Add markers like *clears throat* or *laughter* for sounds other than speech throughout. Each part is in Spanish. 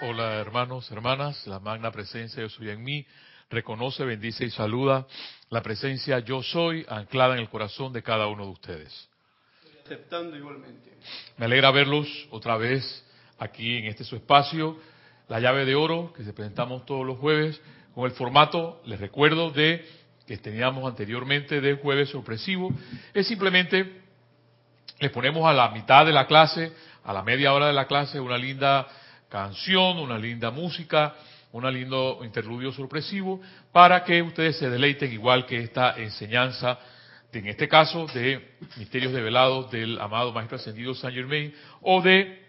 Hola hermanos, hermanas, la magna presencia yo soy en mí, reconoce, bendice y saluda la presencia yo soy anclada en el corazón de cada uno de ustedes. Aceptando igualmente. Me alegra verlos otra vez aquí en este su espacio, la llave de oro que se presentamos todos los jueves con el formato, les recuerdo, de que teníamos anteriormente de jueves sorpresivo, es simplemente les ponemos a la mitad de la clase, a la media hora de la clase, una linda canción, una linda música, un lindo interludio sorpresivo, para que ustedes se deleiten igual que esta enseñanza, en este caso, de Misterios Develados del amado Maestro Ascendido Saint Germain, o de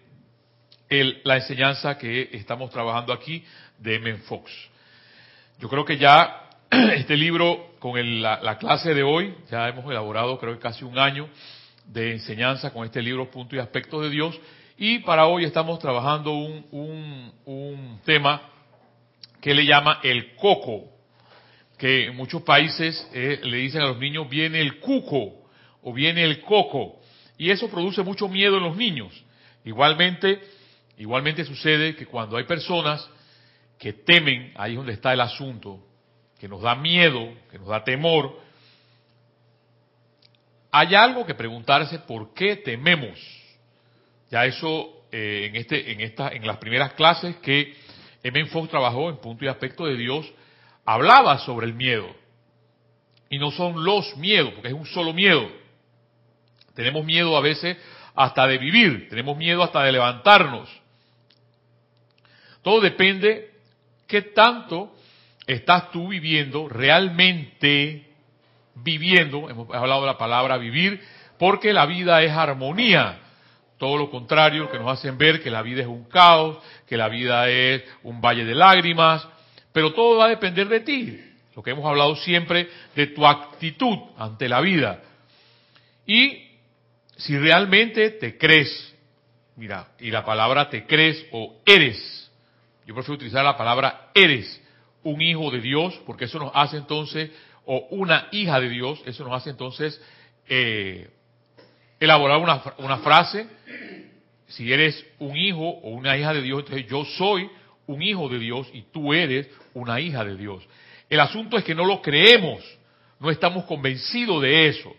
la enseñanza que estamos trabajando aquí de M. Fox. Yo creo que ya *clears throat* este libro, con el, la, la, clase de hoy, ya hemos elaborado creo que casi un año de enseñanza con este libro Punto y Aspectos de Dios, y para hoy estamos trabajando un, un, un tema que le llama el coco, que en muchos países eh, le dicen a los niños viene el cuco o viene el coco, y eso produce mucho miedo en los niños. Igualmente, igualmente sucede que cuando hay personas que temen, ahí es donde está el asunto, que nos da miedo, que nos da temor, hay algo que preguntarse por qué tememos. Ya eso eh, en este, en esta, en las primeras clases que M. Fox trabajó en punto y aspecto de Dios, hablaba sobre el miedo. Y no son los miedos, porque es un solo miedo. Tenemos miedo a veces hasta de vivir, tenemos miedo hasta de levantarnos. Todo depende qué tanto estás tú viviendo, realmente viviendo, hemos hablado de la palabra vivir, porque la vida es armonía. Todo lo contrario, que nos hacen ver que la vida es un caos, que la vida es un valle de lágrimas, pero todo va a depender de ti. Lo que hemos hablado siempre de tu actitud ante la vida. Y si realmente te crees, mira, y la palabra te crees o eres, yo prefiero utilizar la palabra eres un hijo de Dios, porque eso nos hace entonces, o una hija de Dios, eso nos hace entonces eh, elaborar una, una frase, si eres un hijo o una hija de Dios, entonces yo soy un hijo de Dios y tú eres una hija de Dios. El asunto es que no lo creemos, no estamos convencidos de eso.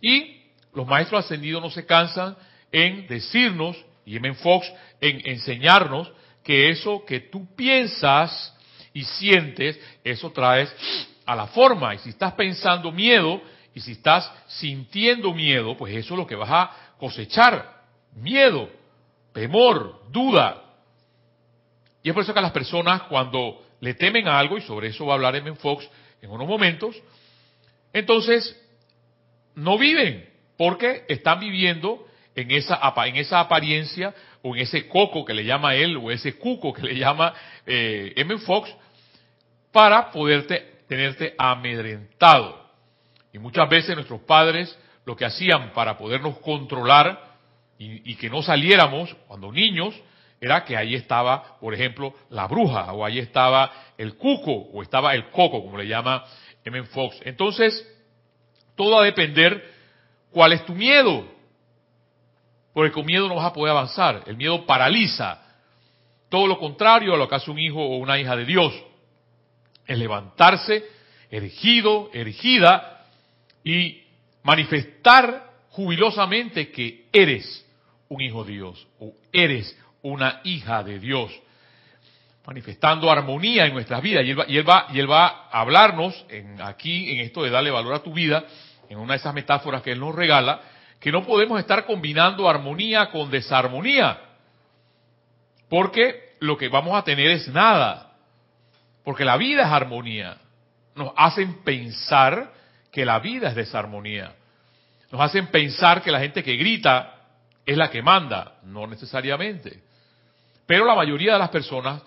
Y los maestros ascendidos no se cansan en decirnos, y M. Fox en enseñarnos, que eso que tú piensas y sientes, eso traes a la forma. Y si estás pensando miedo, y si estás sintiendo miedo, pues eso es lo que vas a cosechar. Miedo, temor, duda. Y es por eso que las personas cuando le temen a algo, y sobre eso va a hablar M. Fox en unos momentos, entonces no viven, porque están viviendo en esa, en esa apariencia o en ese coco que le llama él o ese cuco que le llama eh, M. Fox para poderte tenerte amedrentado. Y muchas veces nuestros padres lo que hacían para podernos controlar y, que no saliéramos cuando niños era que ahí estaba, por ejemplo, la bruja, o ahí estaba el cuco, o estaba el coco, como le llama M. Fox. Entonces, todo va a depender cuál es tu miedo. Porque con miedo no vas a poder avanzar. El miedo paraliza. Todo lo contrario a lo que hace un hijo o una hija de Dios. Es levantarse, erigido, erigida, y manifestar jubilosamente que eres un hijo de Dios o eres una hija de Dios, manifestando armonía en nuestras vidas. Y él va, y él va, y él va a hablarnos en, aquí en esto de darle valor a tu vida, en una de esas metáforas que él nos regala, que no podemos estar combinando armonía con desarmonía, porque lo que vamos a tener es nada, porque la vida es armonía. Nos hacen pensar que la vida es desarmonía. Nos hacen pensar que la gente que grita es la que manda, no necesariamente. Pero la mayoría de las personas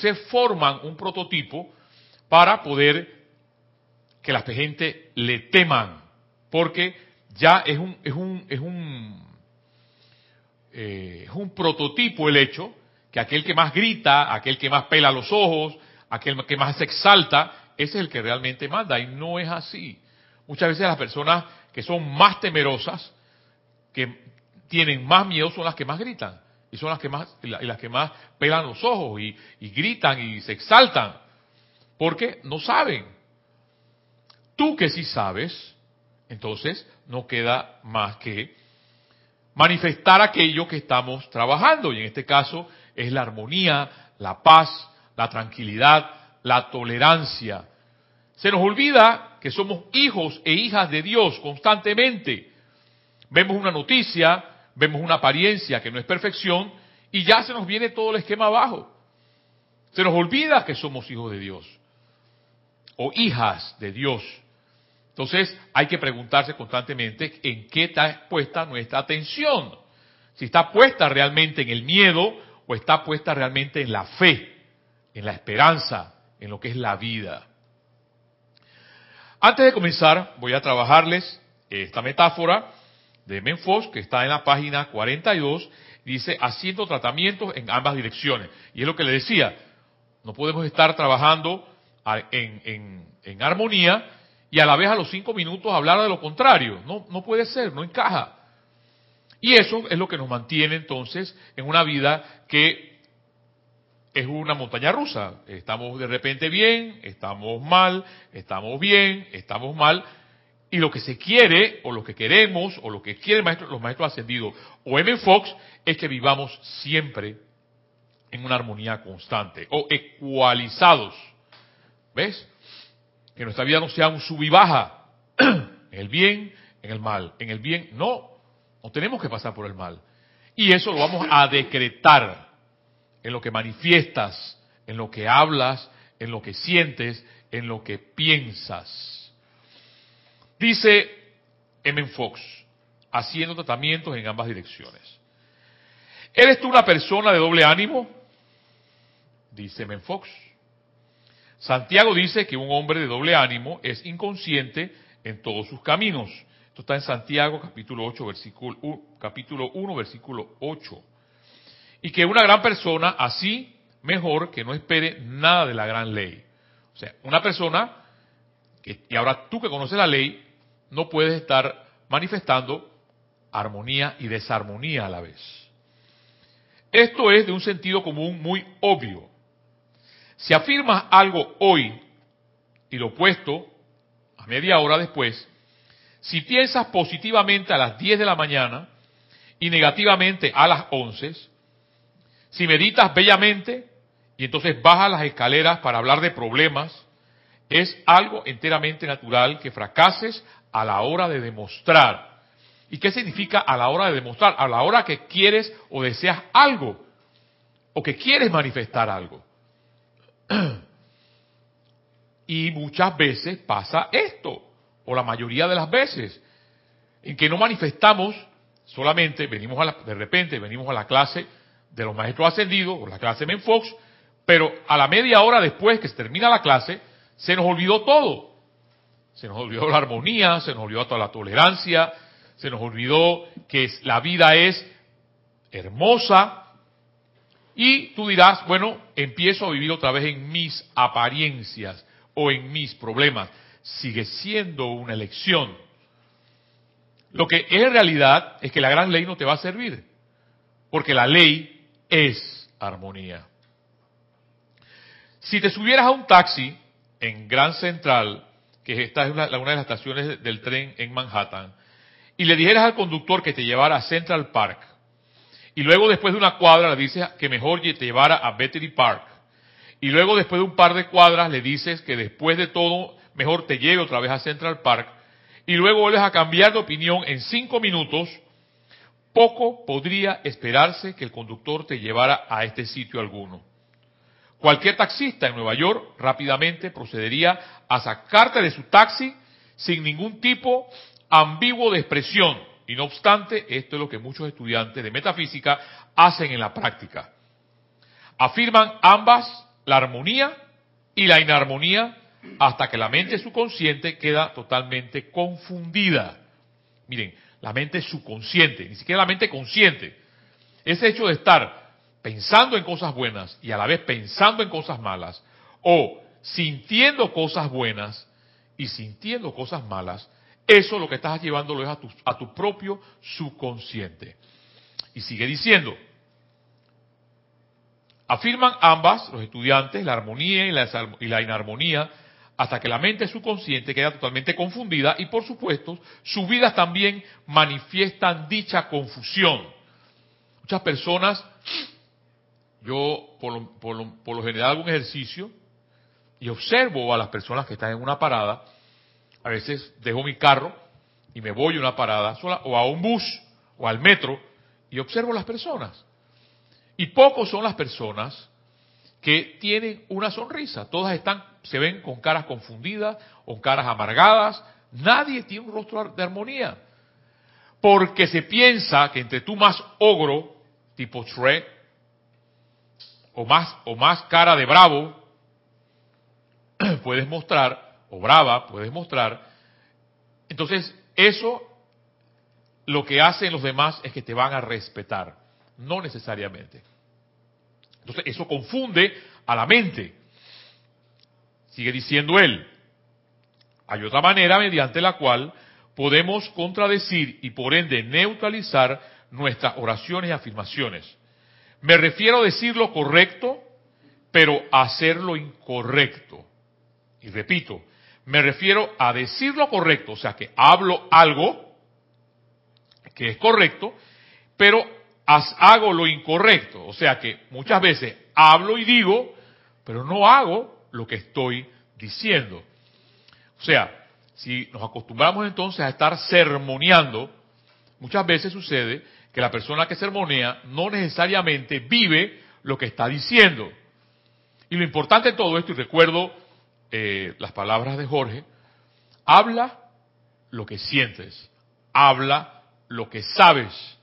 se forman un prototipo para poder que la gente le teman, porque ya es un es un es un eh, es un prototipo el hecho que aquel que más grita, aquel que más pela los ojos, aquel que más se exalta, ese es el que realmente manda y no es así. Muchas veces las personas que son más temerosas, que tienen más miedo, son las que más gritan. Y son las que más, y las que más pelan los ojos y, y gritan y se exaltan. Porque no saben. Tú que sí sabes, entonces no queda más que manifestar aquello que estamos trabajando. Y en este caso es la armonía, la paz, la tranquilidad, la tolerancia. Se nos olvida que somos hijos e hijas de Dios constantemente. Vemos una noticia, vemos una apariencia que no es perfección y ya se nos viene todo el esquema abajo. Se nos olvida que somos hijos de Dios o hijas de Dios. Entonces hay que preguntarse constantemente en qué está puesta nuestra atención. Si está puesta realmente en el miedo o está puesta realmente en la fe, en la esperanza, en lo que es la vida. Antes de comenzar, voy a trabajarles esta metáfora de Menfox, que está en la página 42, dice, haciendo tratamientos en ambas direcciones. Y es lo que le decía, no podemos estar trabajando en, en, armonía y a la vez a los cinco minutos hablar de lo contrario. No, no puede ser, no encaja. Y eso es lo que nos mantiene entonces en una vida que es una montaña rusa. Estamos de repente bien, estamos mal, estamos bien, estamos mal, y lo que se quiere, o lo que queremos, o lo que quieren los maestros ascendidos, o M. Fox, es que vivamos siempre en una armonía constante, o ecualizados. ¿Ves? Que nuestra vida no sea un sub y baja, *clears throat* en el bien, en el mal. En el bien, no, no tenemos que pasar por el mal. Y eso lo vamos a decretar en lo que manifiestas, en lo que hablas, en lo que sientes, en lo que piensas. Dice M. Fox, haciendo tratamientos en ambas direcciones. ¿Eres tú una persona de doble ánimo? Dice M. Fox. Santiago dice que un hombre de doble ánimo es inconsciente en todos sus caminos. Esto está en Santiago capítulo 8, versículo, capítulo 1, versículo 8. Y que una gran persona así mejor que no espere nada de la gran ley. O sea, una persona, que, y ahora tú que conoces la ley, no puedes estar manifestando armonía y desarmonía a la vez. Esto es de un sentido común muy obvio. Si afirmas algo hoy y lo opuesto a media hora después, si piensas positivamente a las 10 de la mañana y negativamente a las 11, si meditas bellamente y entonces bajas las escaleras para hablar de problemas, es algo enteramente natural que fracases a la hora de demostrar. ¿Y qué significa a la hora de demostrar? A la hora que quieres o deseas algo, o que quieres manifestar algo. *clears throat* Y muchas veces pasa esto, o la mayoría de las veces, en que no manifestamos solamente, venimos a la, de repente venimos a la clase de los maestros ascendidos, o la clase Menfox, pero a la media hora después que se termina la clase, se nos olvidó todo. Se nos olvidó la armonía, se nos olvidó toda la tolerancia, se nos olvidó que la vida es hermosa. Y tú dirás, bueno, empiezo a vivir otra vez en mis apariencias o en mis problemas. Sigue siendo una elección. Lo que es realidad es que la gran ley no te va a servir, porque la ley es armonía. Si te subieras a un taxi en Gran Central que esta es una, de las estaciones del tren en Manhattan, y le dijeras al conductor que te llevara a Central Park, y luego después de una cuadra le dices que mejor te llevara a Battery Park, y luego después de un par de cuadras le dices que después de todo mejor te lleve otra vez a Central Park, y luego vuelves a cambiar de opinión en cinco minutos, poco podría esperarse que el conductor te llevara a este sitio alguno. Cualquier taxista en Nueva York rápidamente procedería a sacarte de su taxi sin ningún tipo ambiguo de expresión. Y no obstante, esto es lo que muchos estudiantes de metafísica hacen en la práctica. Afirman ambas la armonía y la inarmonía hasta que la mente subconsciente queda totalmente confundida. Miren, la mente subconsciente, ni siquiera la mente consciente. Ese hecho de estar pensando en cosas buenas y a la vez pensando en cosas malas, o sintiendo cosas buenas y sintiendo cosas malas, eso lo que estás llevándolo es a tu, a tu propio subconsciente. Y sigue diciendo, Afirman ambas, los estudiantes, la armonía y la, y la inarmonía, hasta que la mente subconsciente queda totalmente confundida y por supuesto sus vidas también manifiestan dicha confusión. Muchas personas, yo por lo, por lo, por lo general hago un ejercicio y observo a las personas que están en una parada, a veces dejo mi carro y me voy a una parada sola o a un bus o al metro y observo las personas. Y pocos son las personas que tienen una sonrisa. Todas están, se ven con caras confundidas, con caras amargadas. Nadie tiene un rostro de armonía. Porque se piensa que entre tú más ogro, tipo Shrek, o más, o más cara de bravo, *clears throat* puedes mostrar, o brava, puedes mostrar. Entonces, eso lo que hacen los demás es que te van a respetar, no necesariamente. Entonces, eso confunde a la mente. Sigue diciendo él. Hay otra manera mediante la cual podemos contradecir y por ende neutralizar nuestras oraciones y afirmaciones. Me refiero a decir lo correcto, pero a hacer lo incorrecto. Y repito, me refiero a decir lo correcto, o sea que hablo algo que es correcto, pero hago lo incorrecto. O sea que muchas veces hablo y digo, pero no hago lo que estoy diciendo. O sea, si nos acostumbramos entonces a estar sermoneando, muchas veces sucede que la persona que sermonea no necesariamente vive lo que está diciendo. Y lo importante de todo esto, y recuerdo eh, las palabras de Jorge, habla lo que sientes, habla lo que sabes,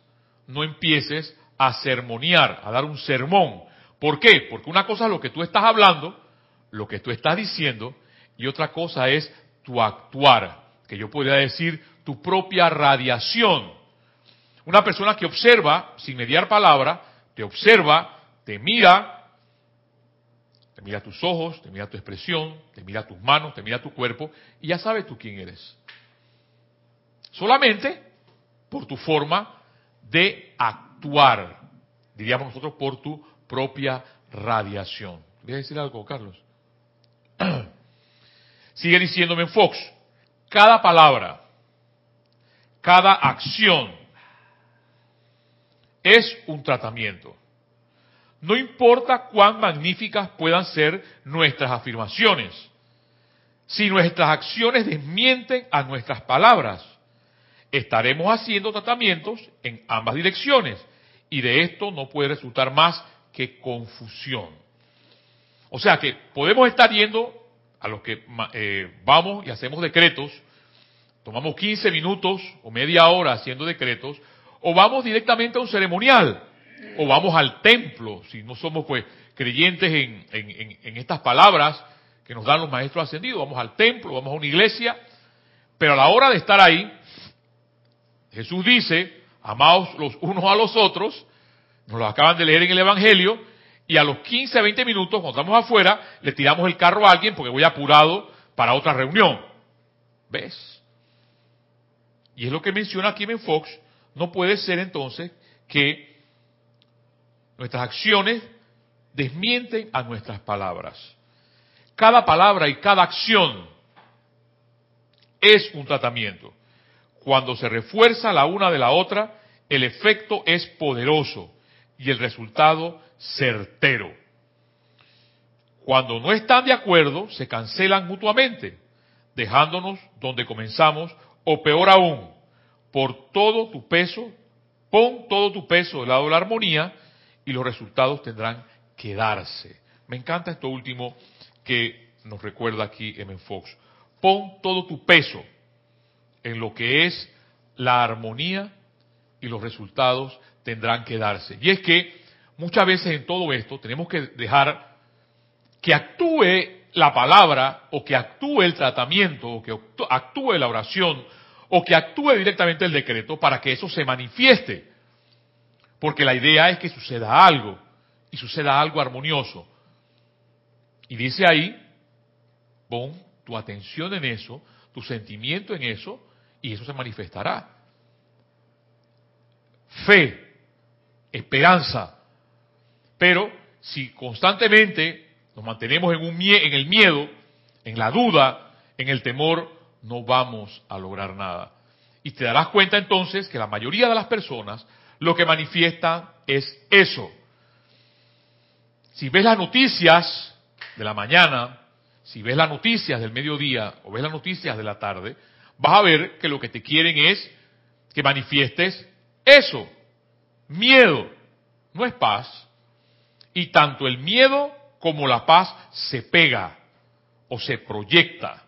no empieces a sermonear, a dar un sermón. ¿Por qué? Porque una cosa es lo que tú estás hablando, lo que tú estás diciendo, y otra cosa es tu actuar, que yo podría decir tu propia radiación. Una persona que observa, sin mediar palabra, te observa, te mira, te mira tus ojos, te mira tu expresión, te mira tus manos, te mira tu cuerpo, y ya sabes tú quién eres. Solamente por tu forma de actuar, diríamos nosotros, por tu propia radiación. ¿Voy a decir algo, Carlos? *clears throat* Sigue diciéndome Fox, cada palabra, cada acción, es un tratamiento. No importa cuán magníficas puedan ser nuestras afirmaciones, si nuestras acciones desmienten a nuestras palabras, estaremos haciendo tratamientos en ambas direcciones y de esto no puede resultar más que confusión. O sea que podemos estar yendo a los que eh, vamos y hacemos decretos, tomamos 15 minutos o media hora haciendo decretos, o vamos directamente a un ceremonial, o vamos al templo, si no somos pues creyentes en, en, estas palabras que nos dan los maestros ascendidos, vamos al templo, vamos a una iglesia, pero a la hora de estar ahí, Jesús dice, amaos los unos a los otros, nos lo acaban de leer en el Evangelio, y a los 15, 20 minutos, cuando estamos afuera, le tiramos el carro a alguien porque voy apurado para otra reunión. ¿Ves? Y es lo que menciona en Fox, no puede ser entonces que nuestras acciones desmienten a nuestras palabras. Cada palabra y cada acción es un tratamiento. Cuando se refuerza la una de la otra, el efecto es poderoso y el resultado certero. Cuando no están de acuerdo, se cancelan mutuamente, dejándonos donde comenzamos, o peor aún, por todo tu peso, pon todo tu peso del lado de la armonía y los resultados tendrán que darse. Me encanta esto último que nos recuerda aquí M. Fox. Pon todo tu peso en lo que es la armonía y los resultados tendrán que darse. Y es que muchas veces en todo esto tenemos que dejar que actúe la palabra o que actúe el tratamiento o que actúe la oración o que actúe directamente el decreto para que eso se manifieste. Porque la idea es que suceda algo y suceda algo armonioso. Y dice ahí, pon tu atención en eso, tu sentimiento en eso, y eso se manifestará. Fe, esperanza. Pero si constantemente nos mantenemos en, un en el miedo, en la duda, en el temor, no vamos a lograr nada. Y te darás cuenta entonces que la mayoría de las personas lo que manifiestan es eso. Si ves las noticias de la mañana, si ves las noticias del mediodía o ves las noticias de la tarde, vas a ver que lo que te quieren es que manifiestes eso, miedo, no es paz. Y tanto el miedo como la paz se pega o se proyecta.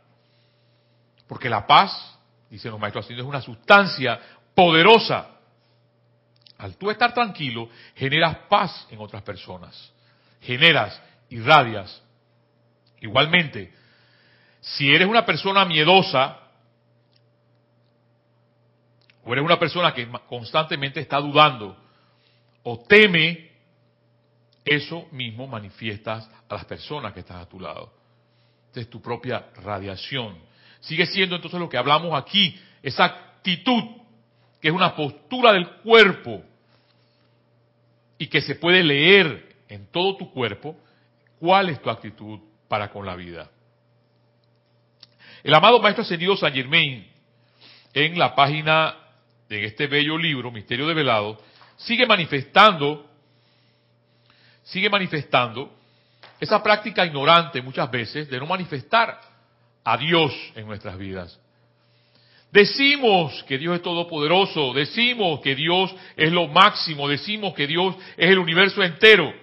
Porque la paz, dicen los maestros así, es una sustancia poderosa. Al tú estar tranquilo, generas paz en otras personas. Generas, irradias. Igualmente, si eres una persona miedosa, o eres una persona que constantemente está dudando o teme, eso mismo manifiestas a las personas que están a tu lado. Es tu propia radiación. Sigue siendo entonces lo que hablamos aquí, esa actitud, que es una postura del cuerpo y que se puede leer en todo tu cuerpo, cuál es tu actitud para con la vida. El amado Maestro Ascendido San Germain, en la página de este bello libro, Misterio de Velado, sigue manifestando, sigue manifestando esa práctica ignorante muchas veces de no manifestar a Dios en nuestras vidas. Decimos que Dios es todopoderoso, decimos que Dios es lo máximo, decimos que Dios es el universo entero,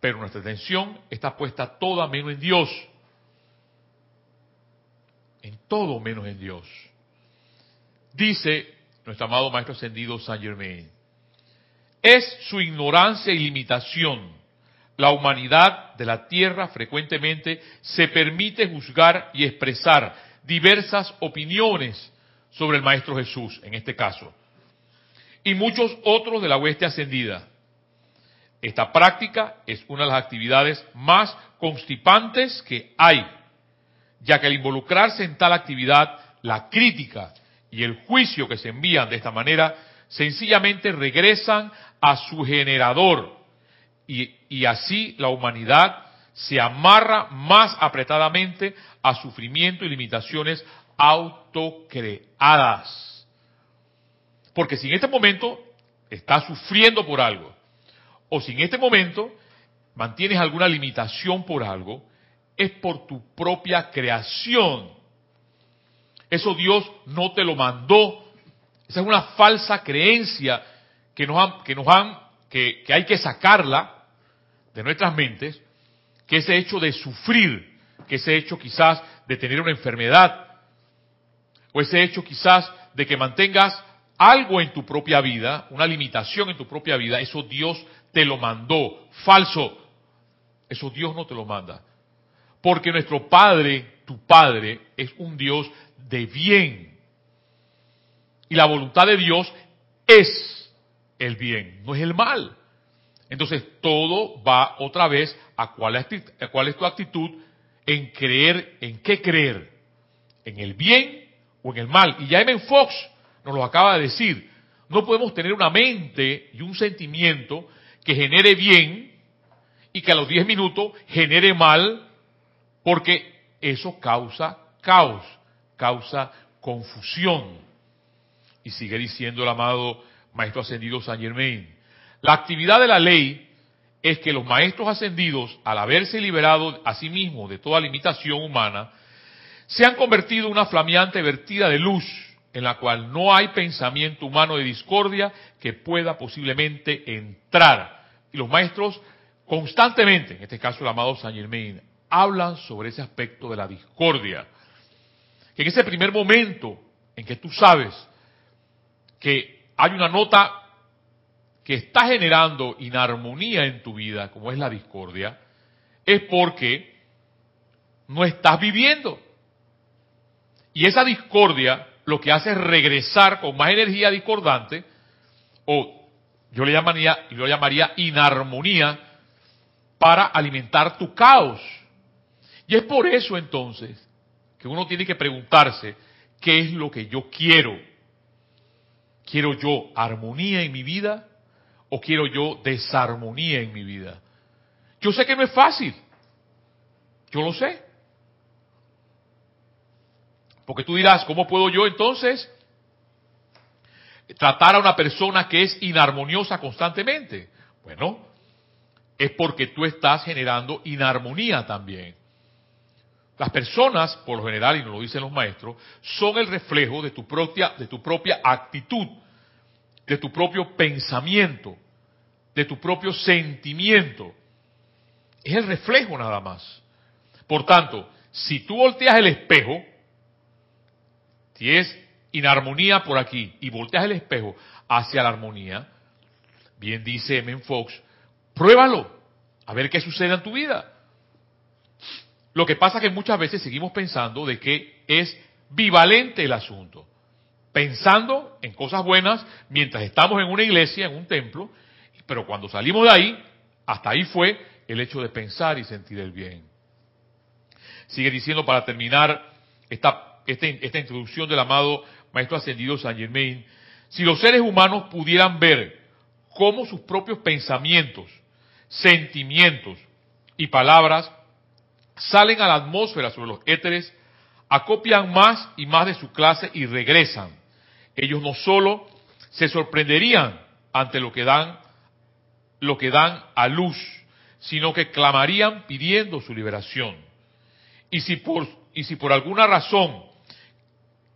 pero nuestra atención está puesta toda menos en Dios, en todo menos en Dios. Dice nuestro amado Maestro Ascendido Saint Germain. Es su ignorancia y limitación. La humanidad de la Tierra frecuentemente se permite juzgar y expresar diversas opiniones sobre el Maestro Jesús, en este caso, y muchos otros de la hueste ascendida. Esta práctica es una de las actividades más constipantes que hay, ya que al involucrarse en tal actividad, la crítica y el juicio que se envían de esta manera sencillamente regresan a su generador y, así la humanidad se amarra más apretadamente a sufrimiento y limitaciones autocreadas. Porque si en este momento estás sufriendo por algo, o si en este momento mantienes alguna limitación por algo, es por tu propia creación. Eso Dios no te lo mandó. Esa es una falsa creencia que nos han, que nos han, que, que hay que sacarla de nuestras mentes, que ese hecho de sufrir, que ese hecho quizás de tener una enfermedad, o ese hecho quizás de que mantengas algo en tu propia vida, una limitación en tu propia vida, eso Dios te lo mandó. Falso. Eso Dios no te lo manda. Porque nuestro Padre, tu Padre, es un Dios de bien. Y la voluntad de Dios es el bien, no es el mal. Entonces todo va otra vez a cuál es, tu actitud en creer, en qué creer, en el bien o en el mal. Y M. Fox nos lo acaba de decir. No podemos tener una mente y un sentimiento que genere bien y que a los 10 minutos genere mal, porque eso causa caos causa confusión. Y sigue diciendo el amado Maestro Ascendido San Germain. La actividad de la ley es que los maestros ascendidos, al haberse liberado a sí mismos de toda limitación humana, se han convertido en una flameante vertida de luz, en la cual no hay pensamiento humano de discordia que pueda posiblemente entrar. Y los maestros constantemente, en este caso el amado San Germain, hablan sobre ese aspecto de la discordia que en ese primer momento en que tú sabes que hay una nota que está generando inarmonía en tu vida, como es la discordia, es porque no estás viviendo. Y esa discordia lo que hace es regresar con más energía discordante, o yo le llamaría, yo le llamaría inarmonía, para alimentar tu caos. Y es por eso entonces que uno tiene que preguntarse, ¿qué es lo que yo quiero? ¿Quiero yo armonía en mi vida o quiero yo desarmonía en mi vida? Yo sé que no es fácil. Yo lo sé. Porque tú dirás, ¿cómo puedo yo entonces tratar a una persona que es inarmoniosa constantemente? Bueno, es porque tú estás generando inarmonía también. Las personas, por lo general, y nos lo dicen los maestros, son el reflejo de tu propia, de tu propia actitud, de tu propio pensamiento, de tu propio sentimiento. Es el reflejo nada más. Por tanto, si tú volteas el espejo, si es inarmonía por aquí y volteas el espejo hacia la armonía, bien dice M. Fox, pruébalo, a ver qué sucede en tu vida. Lo que pasa es que muchas veces seguimos pensando de que es bivalente el asunto. Pensando en cosas buenas mientras estamos en una iglesia, en un templo, pero cuando salimos de ahí, hasta ahí fue el hecho de pensar y sentir el bien. Sigue diciendo para terminar esta, esta, esta introducción del amado Maestro Ascendido San Germain, si los seres humanos pudieran ver cómo sus propios pensamientos, sentimientos y palabras salen a la atmósfera sobre los éteres, acopian más y más de su clase y regresan. Ellos no solo se sorprenderían ante lo que dan, lo que dan a luz, sino que clamarían pidiendo su liberación. Y si por, y si por alguna razón,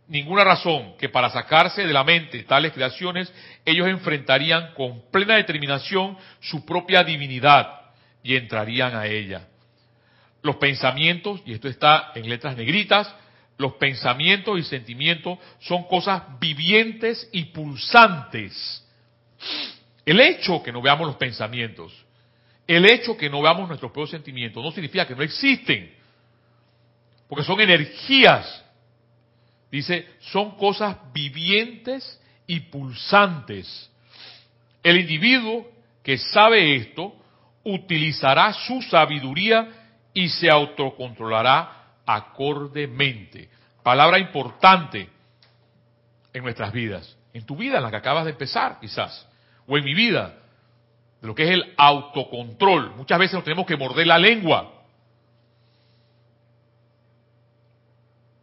ninguna razón, que para sacarse de la mente tales creaciones, ellos enfrentarían con plena determinación su propia divinidad y entrarían a ella los pensamientos, y esto está en letras negritas, los pensamientos y sentimientos son cosas vivientes y pulsantes. El hecho que no veamos los pensamientos, el hecho que no veamos nuestros propios sentimientos, no significa que no existen, porque son energías. Dice, son cosas vivientes y pulsantes. El individuo que sabe esto utilizará su sabiduría y se autocontrolará acordemente. Palabra importante en nuestras vidas, en tu vida, en la que acabas de empezar quizás, o en mi vida, de lo que es el autocontrol. Muchas veces nos tenemos que morder la lengua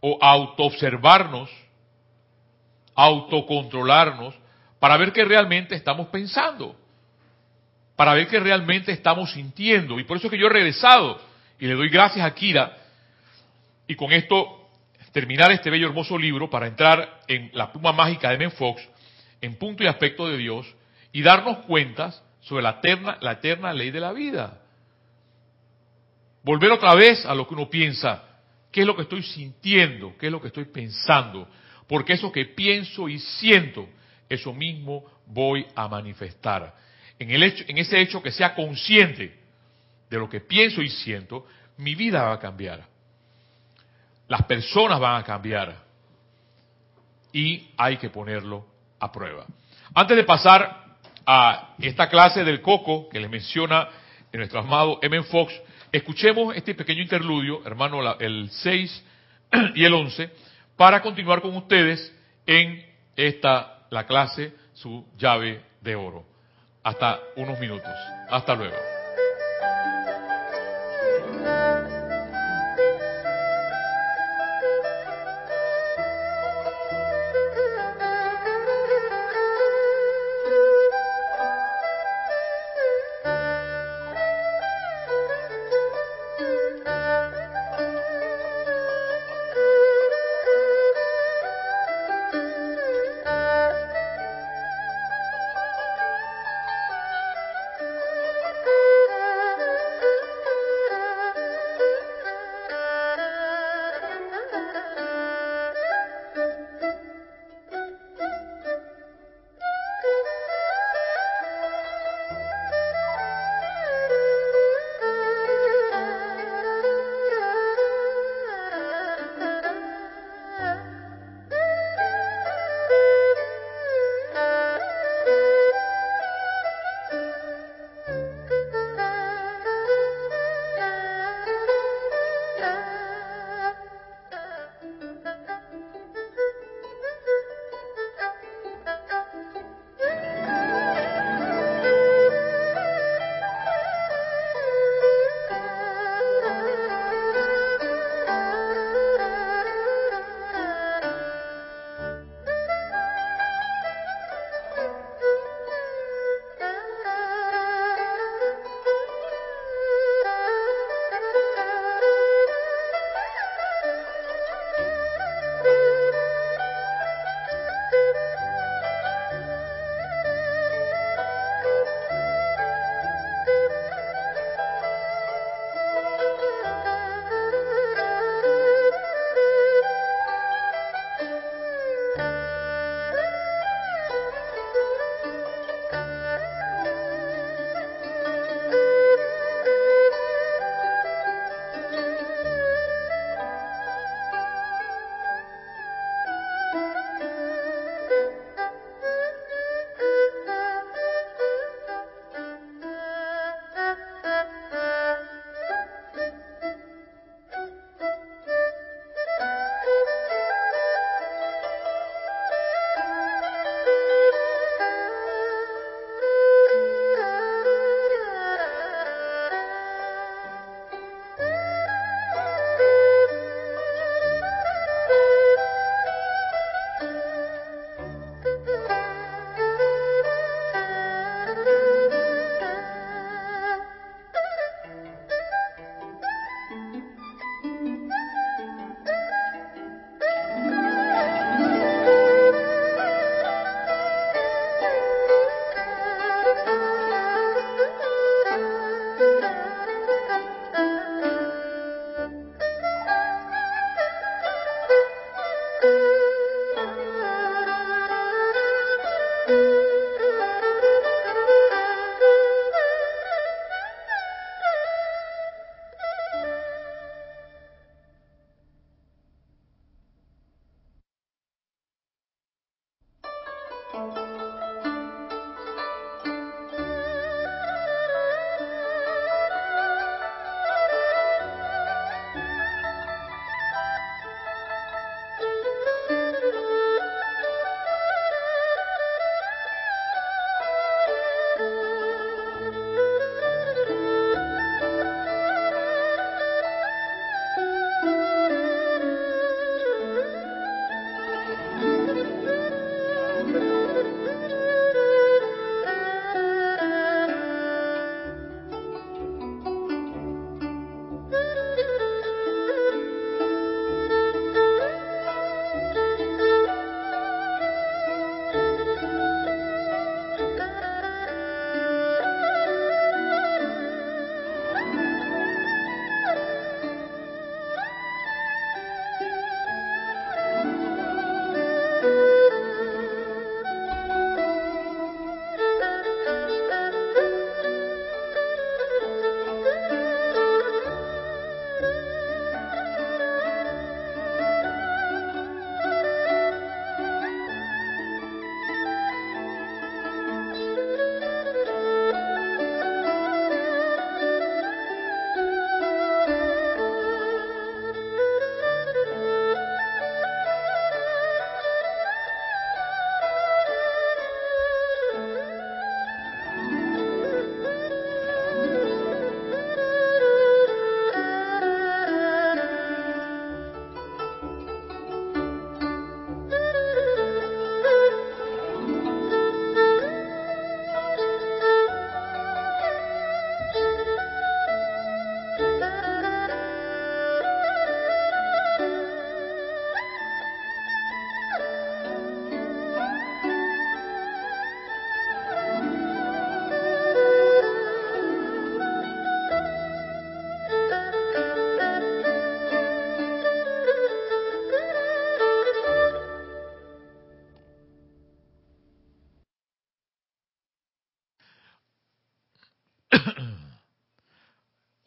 o autoobservarnos, autocontrolarnos, para ver qué realmente estamos pensando, para ver qué realmente estamos sintiendo. Y por eso es que yo he regresado y le doy gracias a Kira. Y con esto terminar este bello hermoso libro para entrar en la pluma mágica de Menfox, en punto y aspecto de Dios, y darnos cuentas sobre la eterna, la eterna ley de la vida. Volver otra vez a lo que uno piensa, qué es lo que estoy sintiendo, qué es lo que estoy pensando, porque eso que pienso y siento, eso mismo voy a manifestar. En, el hecho, en ese hecho que sea consciente de lo que pienso y siento, mi vida va a cambiar. Las personas van a cambiar. Y hay que ponerlo a prueba. Antes de pasar a esta clase del coco que les menciona en nuestro amado M. Fox, escuchemos este pequeño interludio, hermano, el 6 *clears throat* y el 11, para continuar con ustedes en esta, la clase, su llave de oro. Hasta unos minutos. Hasta luego.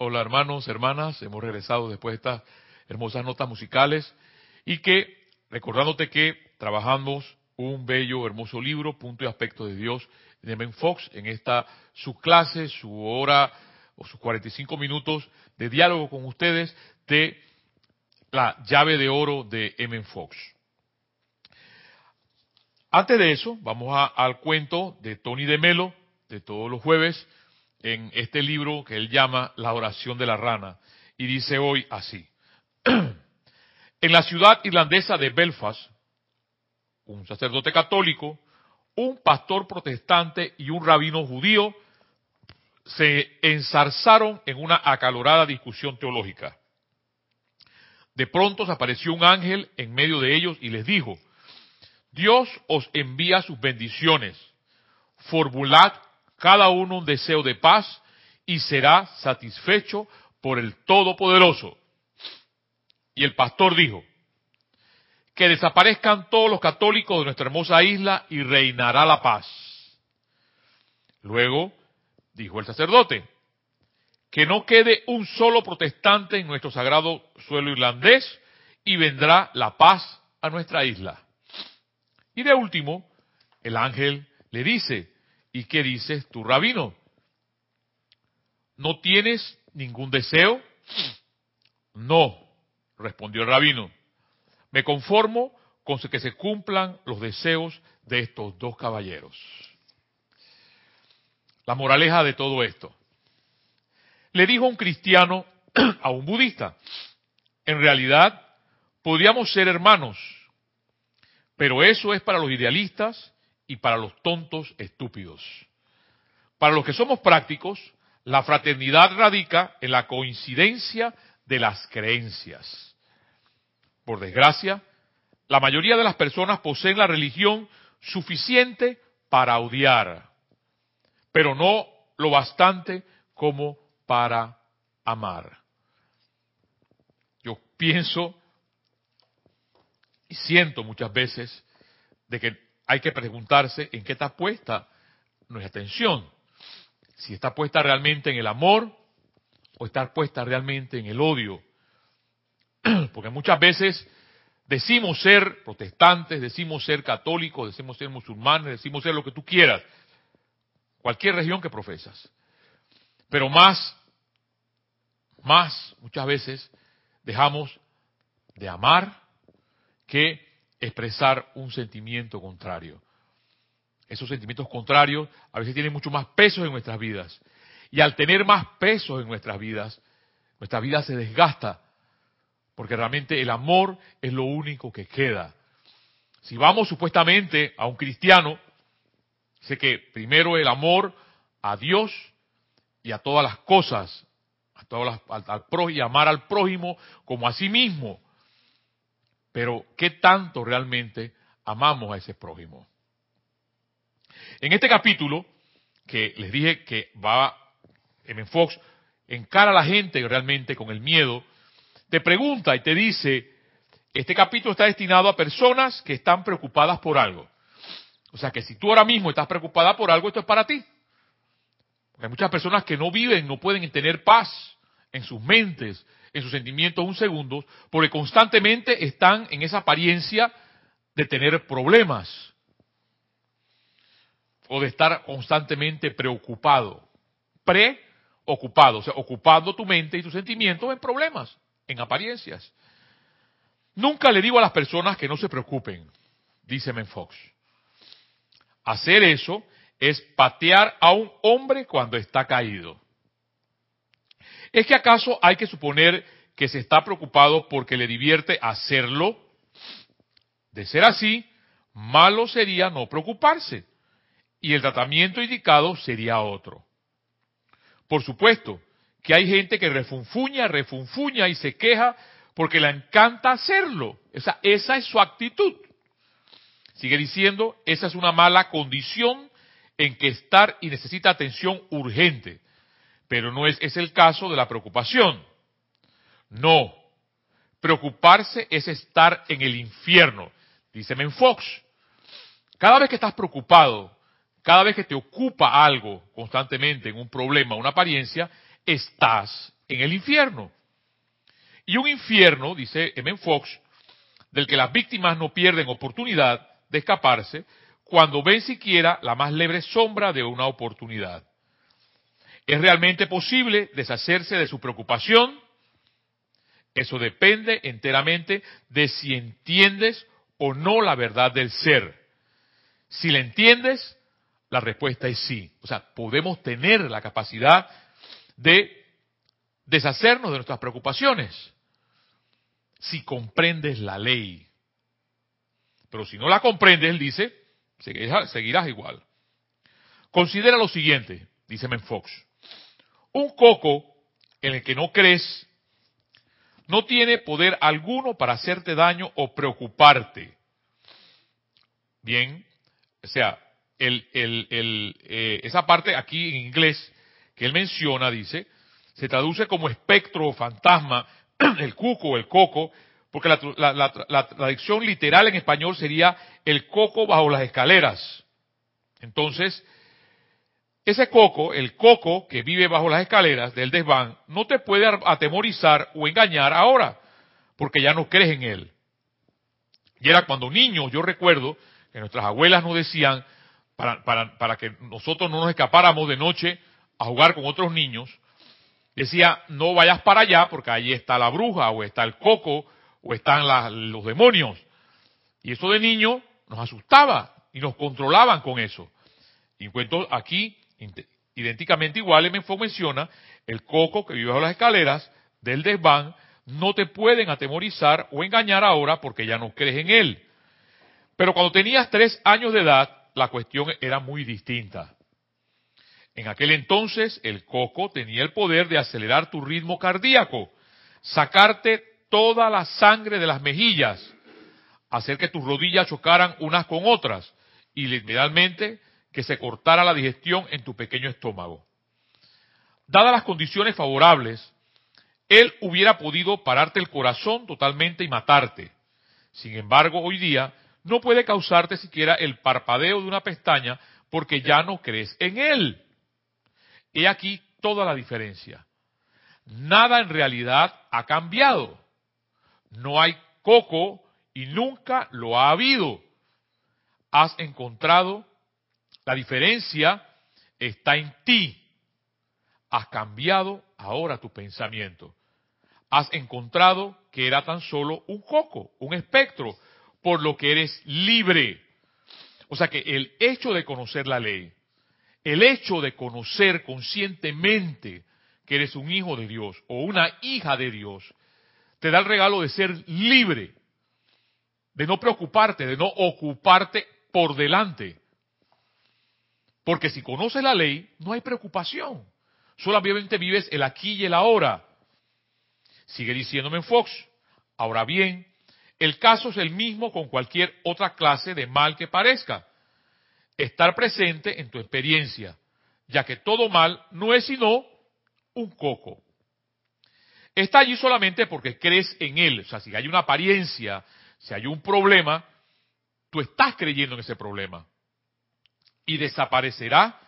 Hola hermanos, hermanas, hemos regresado después de estas hermosas notas musicales y que, recordándote que trabajamos un bello, hermoso libro, Punto y Aspecto de Dios, de Men Fox, en esta su clase, su hora o sus 45 minutos de diálogo con ustedes de la llave de oro de M. Fox. Antes de eso, vamos al cuento de Tony de Melo, de todos los jueves, en este libro que él llama La oración de la rana. Y dice hoy así. *clears throat* en la ciudad irlandesa de Belfast, un sacerdote católico, un pastor protestante y un rabino judío se ensarzaron en una acalorada discusión teológica. De pronto se apareció un ángel en medio de ellos y les dijo, Dios os envía sus bendiciones, formulad cada uno un deseo de paz y será satisfecho por el Todopoderoso. Y el pastor dijo, que desaparezcan todos los católicos de nuestra hermosa isla y reinará la paz. Luego dijo el sacerdote, que no quede un solo protestante en nuestro sagrado suelo irlandés y vendrá la paz a nuestra isla. Y de último, el ángel le dice, ¿y qué dices tú, rabino? ¿No tienes ningún deseo? No, respondió el rabino. Me conformo con que se cumplan los deseos de estos dos caballeros. La moraleja de todo esto. Le dijo un cristiano *clears throat* a un budista, en realidad podríamos ser hermanos, pero eso es para los idealistas y para los tontos estúpidos. Para los que somos prácticos, la fraternidad radica en la coincidencia de las creencias. Por desgracia, la mayoría de las personas poseen la religión suficiente para odiar, pero no lo bastante como para amar. Yo pienso y siento muchas veces de que hay que preguntarse en qué está puesta nuestra atención. Si está puesta realmente en el amor o está puesta realmente en el odio. *clears throat* Porque muchas veces decimos ser protestantes, decimos ser católicos, decimos ser musulmanes, decimos ser lo que tú quieras, cualquier religión que profesas. Pero más, más, muchas veces dejamos de amar que expresar un sentimiento contrario. Esos sentimientos contrarios a veces tienen mucho más peso en nuestras vidas. Y al tener más peso en nuestras vidas, nuestra vida se desgasta, porque realmente el amor es lo único que queda. Si vamos supuestamente a un cristiano, sé que primero el amor a Dios y a todas las cosas, a todas las, al, y amar al prójimo como a sí mismo. Pero, ¿qué tanto realmente amamos a ese prójimo? En este capítulo, que les dije que va, en Fox encara a la gente realmente con el miedo, te pregunta y te dice, este capítulo está destinado a personas que están preocupadas por algo. O sea que si tú ahora mismo estás preocupada por algo, esto es para ti. Hay muchas personas que no viven, no pueden tener paz en sus mentes, en sus sentimientos un segundo, porque constantemente están en esa apariencia de tener problemas o de estar constantemente preocupado, preocupado, o sea, ocupando tu mente y tus sentimientos en problemas, en apariencias. Nunca le digo a las personas que no se preocupen, dice Fox. Hacer eso es patear a un hombre cuando está caído. ¿Es que acaso hay que suponer que se está preocupado porque le divierte hacerlo? De ser así, malo sería no preocuparse y el tratamiento indicado sería otro. Por supuesto que hay gente que refunfuña, refunfuña y se queja porque le encanta hacerlo. Esa, es su actitud. Sigue diciendo, esa es una mala condición en que estar y necesita atención urgente. Pero no es, es el caso de la preocupación. No. Preocuparse es estar en el infierno. Dice Fox. Cada vez que estás preocupado, cada vez que te ocupa algo constantemente en un problema, una apariencia, estás en el infierno. Y un infierno, dice M. Fox, del que las víctimas no pierden oportunidad de escaparse cuando ven siquiera la más leve sombra de una oportunidad. ¿Es realmente posible deshacerse de su preocupación? Eso depende enteramente de si entiendes o no la verdad del ser. Si la entiendes, la respuesta es sí. O sea, podemos tener la capacidad de deshacernos de nuestras preocupaciones si comprendes la ley. Pero si no la comprendes, él dice, seguirás igual. Considera lo siguiente, dice Menfox. Un coco en el que no crees no tiene poder alguno para hacerte daño o preocuparte. Bien, o sea, el, el, eh, esa parte aquí en inglés que él menciona, dice, se traduce como espectro o fantasma, *clears throat* el cuco o el coco, porque la, la, traducción literal en español sería el coco bajo las escaleras. Entonces, ese coco, el coco que vive bajo las escaleras del desván, no te puede atemorizar o engañar ahora, porque ya no crees en él. Y era cuando niños, yo recuerdo que nuestras abuelas nos decían, para, que nosotros no nos escapáramos de noche a jugar con otros niños, decía, no vayas para allá porque ahí está la bruja o está el coco o están los demonios. Y eso de niño nos asustaba y nos controlaban con eso. Y encuentro aquí idénticamente igual, me menciona, el coco que vive bajo las escaleras del desván, no te pueden atemorizar o engañar ahora porque ya no crees en él. Pero cuando tenías tres años de edad, la cuestión era muy distinta. En aquel entonces, el coco tenía el poder de acelerar tu ritmo cardíaco, sacarte toda la sangre de las mejillas, hacer que tus rodillas chocaran unas con otras y literalmente que se cortara la digestión en tu pequeño estómago. Dadas las condiciones favorables, él hubiera podido pararte el corazón totalmente y matarte. Sin embargo, hoy día no puede causarte siquiera el parpadeo de una pestaña porque ya no crees en él. He aquí toda la diferencia. Nada en realidad ha cambiado. No hay coco y nunca lo ha habido. Has encontrado la diferencia está en ti. Has cambiado ahora tu pensamiento. Has encontrado que era tan solo un coco, un espectro, por lo que eres libre. O sea que el hecho de conocer la ley, el hecho de conocer conscientemente que eres un hijo de Dios o una hija de Dios, te da el regalo de ser libre, de no preocuparte, de no ocuparte por delante. Porque si conoces la ley, no hay preocupación. Solamente vives el aquí y el ahora. Sigue diciéndome en Fox. Ahora bien, el caso es el mismo con cualquier otra clase de mal que parezca. Estar presente en tu experiencia, ya que todo mal no es sino un coco. Está allí solamente porque crees en él. O sea, si hay una apariencia, si hay un problema, tú estás creyendo en ese problema y desaparecerá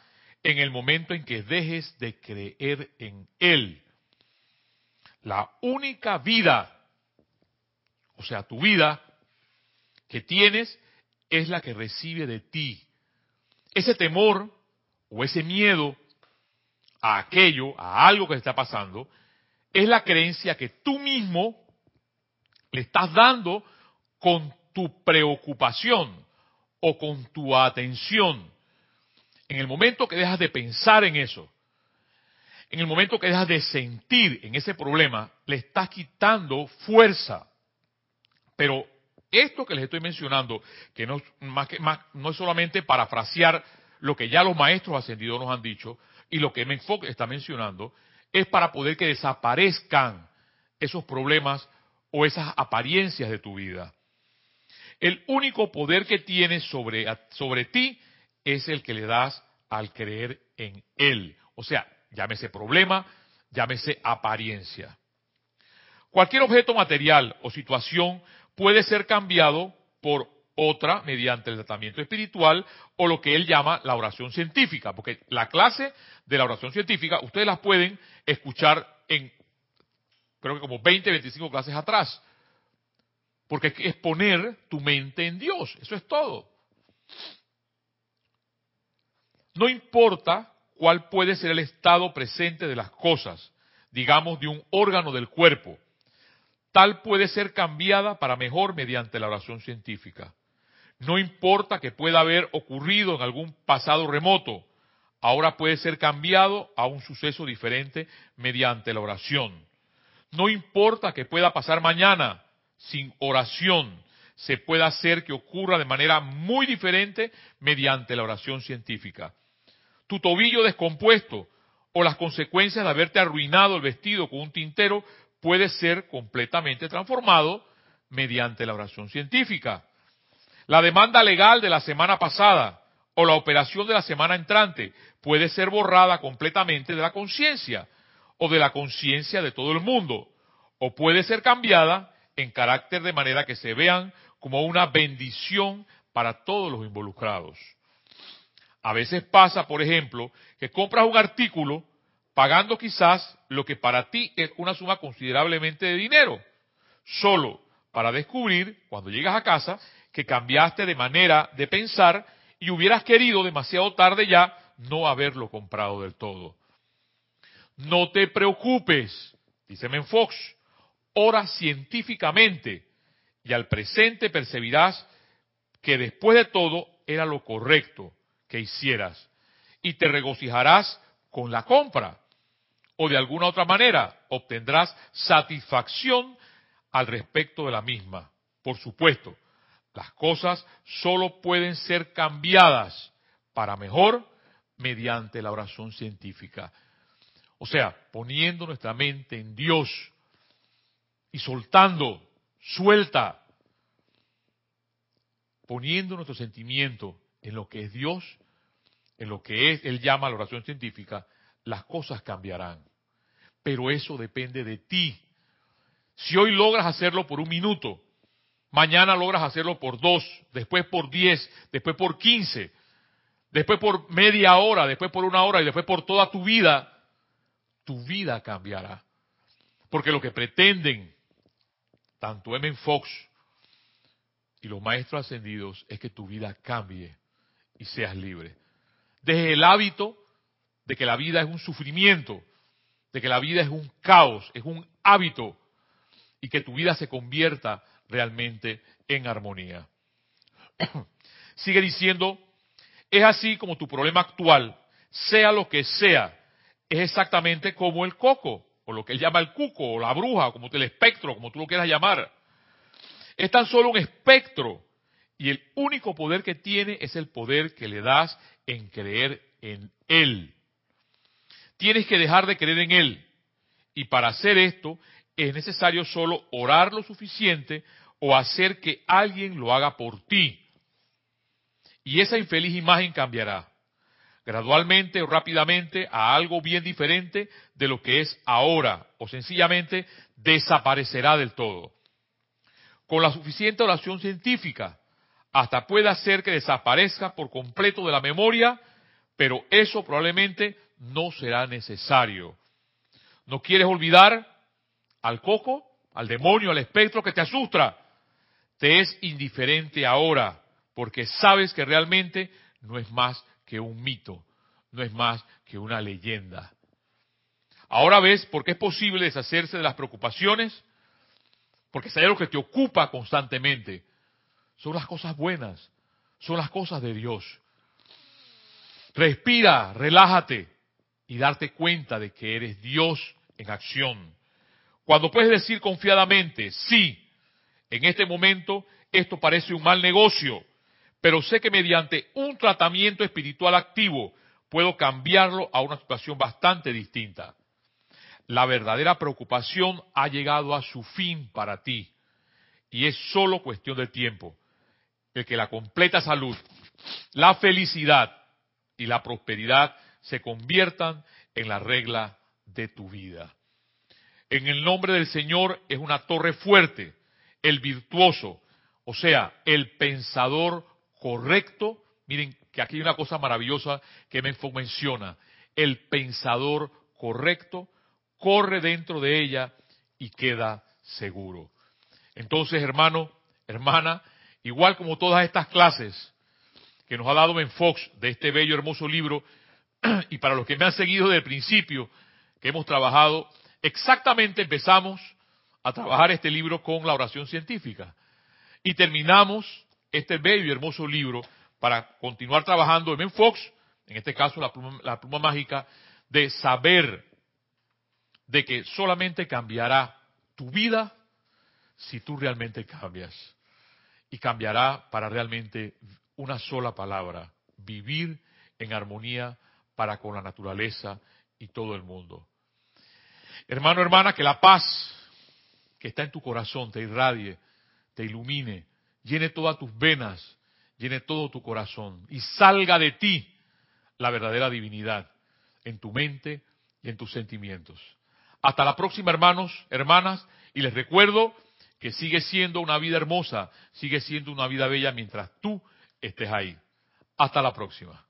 en el momento en que dejes de creer en Él. La única vida, o sea, tu vida que tienes es la que recibe de ti. Ese temor o ese miedo a aquello, a algo que está pasando, es la creencia que tú mismo le estás dando con tu preocupación o con tu atención. En el momento que dejas de pensar en eso, en el momento que dejas de sentir en ese problema, le estás quitando fuerza. Pero esto que les estoy mencionando, que no, más que, más, no es solamente parafrasear lo que ya los maestros ascendidos nos han dicho y lo que Menfoque está mencionando, es para poder que desaparezcan esos problemas o esas apariencias de tu vida. El único poder que tienes sobre, sobre ti es el que le das al creer en Él. O sea, llámese problema, llámese apariencia. Cualquier objeto material o situación puede ser cambiado por otra mediante el tratamiento espiritual o lo que él llama la oración científica, porque la clase de la oración científica ustedes las pueden escuchar en creo que como 20, 25 clases atrás. Porque es poner tu mente en Dios, eso es todo. No importa cuál puede ser el estado presente de las cosas, digamos de un órgano del cuerpo, tal puede ser cambiada para mejor mediante la oración científica. No importa que pueda haber ocurrido en algún pasado remoto, ahora puede ser cambiado a un suceso diferente mediante la oración. No importa que pueda pasar mañana, sin oración, se puede hacer que ocurra de manera muy diferente mediante la oración científica. Tu tobillo descompuesto o las consecuencias de haberte arruinado el vestido con un tintero puede ser completamente transformado mediante la oración científica. La demanda legal de la semana pasada o la operación de la semana entrante puede ser borrada completamente de la conciencia o de la conciencia de todo el mundo, o puede ser cambiada en carácter de manera que se vean como una bendición para todos los involucrados. A veces pasa, por ejemplo, que compras un artículo pagando quizás lo que para ti es una suma considerablemente de dinero, solo para descubrir, cuando llegas a casa, que cambiaste de manera de pensar y hubieras querido demasiado tarde ya no haberlo comprado del todo. No te preocupes, dice Menfox, ora científicamente y al presente percibirás que después de todo era lo correcto que hicieras y te regocijarás con la compra o de alguna otra manera obtendrás satisfacción al respecto de la misma. Por supuesto, las cosas solo pueden ser cambiadas para mejor mediante la oración científica. O sea, poniendo nuestra mente en Dios y soltando, suelta, poniendo nuestro sentimiento en lo que es Dios, en lo que es, Él llama la oración científica, las cosas cambiarán. Pero eso depende de ti. Si hoy logras hacerlo por un minuto, Mañana logras hacerlo por dos, después por diez, después por quince, después por media hora, después por una hora y después por toda tu vida. Tu vida cambiará. Porque lo que pretenden tanto M. Fox y los maestros ascendidos es que tu vida cambie y seas libre. Desde el hábito de que la vida es un sufrimiento, de que la vida es un caos, es un hábito, y que tu vida se convierta realmente en armonía. *clears throat* Sigue diciendo, es así como tu problema actual, sea lo que sea, es exactamente como el coco, o lo que él llama el cuco, o la bruja, como el espectro, como tú lo quieras llamar. Es tan solo un espectro, y el único poder que tiene es el poder que le das en creer en él. Tienes que dejar de creer en él, y para hacer esto es necesario solo orar lo suficiente o hacer que alguien lo haga por ti. Y esa infeliz imagen cambiará gradualmente o rápidamente a algo bien diferente de lo que es ahora, o sencillamente desaparecerá del todo. Con la suficiente oración científica, hasta puede hacer que desaparezca por completo de la memoria, pero eso probablemente no será necesario. ¿No quieres olvidar al coco, al demonio, al espectro que te asusta? te es indiferente ahora, porque sabes que realmente no es más que un mito, no es más que una leyenda. Ahora ves por qué es posible deshacerse de las preocupaciones, porque es algo que te ocupa constantemente. Son las cosas buenas, son las cosas de Dios. Respira, relájate y darte cuenta de que eres Dios en acción. Cuando puedes decir confiadamente, sí, en este momento esto parece un mal negocio, pero sé que mediante un tratamiento espiritual activo puedo cambiarlo a una situación bastante distinta. La verdadera preocupación ha llegado a su fin para ti y es solo cuestión de tiempo. El que la completa salud, la felicidad y la prosperidad se conviertan en la regla de tu vida. En el nombre del Señor es una torre fuerte el virtuoso, o sea, el pensador correcto. Miren que aquí hay una cosa maravillosa que me menciona. El pensador correcto corre dentro de ella y queda seguro. Entonces, hermano, hermana, igual como todas estas clases que nos ha dado Ben Fox de este bello, hermoso libro, *clears throat* y para los que me han seguido desde el principio, que hemos trabajado, exactamente empezamos a trabajar este libro con la oración científica. Y terminamos este bello y hermoso libro para continuar trabajando en Ben Fox, en este caso la pluma, la pluma mágica, de saber de que solamente cambiará tu vida si tú realmente cambias. Y cambiará para realmente una sola palabra, vivir en armonía para con la naturaleza y todo el mundo. Hermano, hermana, que la paz que está en tu corazón te irradie, te ilumine, llene todas tus venas, llene todo tu corazón y salga de ti la verdadera divinidad en tu mente y en tus sentimientos. Hasta la próxima, hermanos, hermanas, y les recuerdo que sigue siendo una vida hermosa, sigue siendo una vida bella mientras tú estés ahí. Hasta la próxima.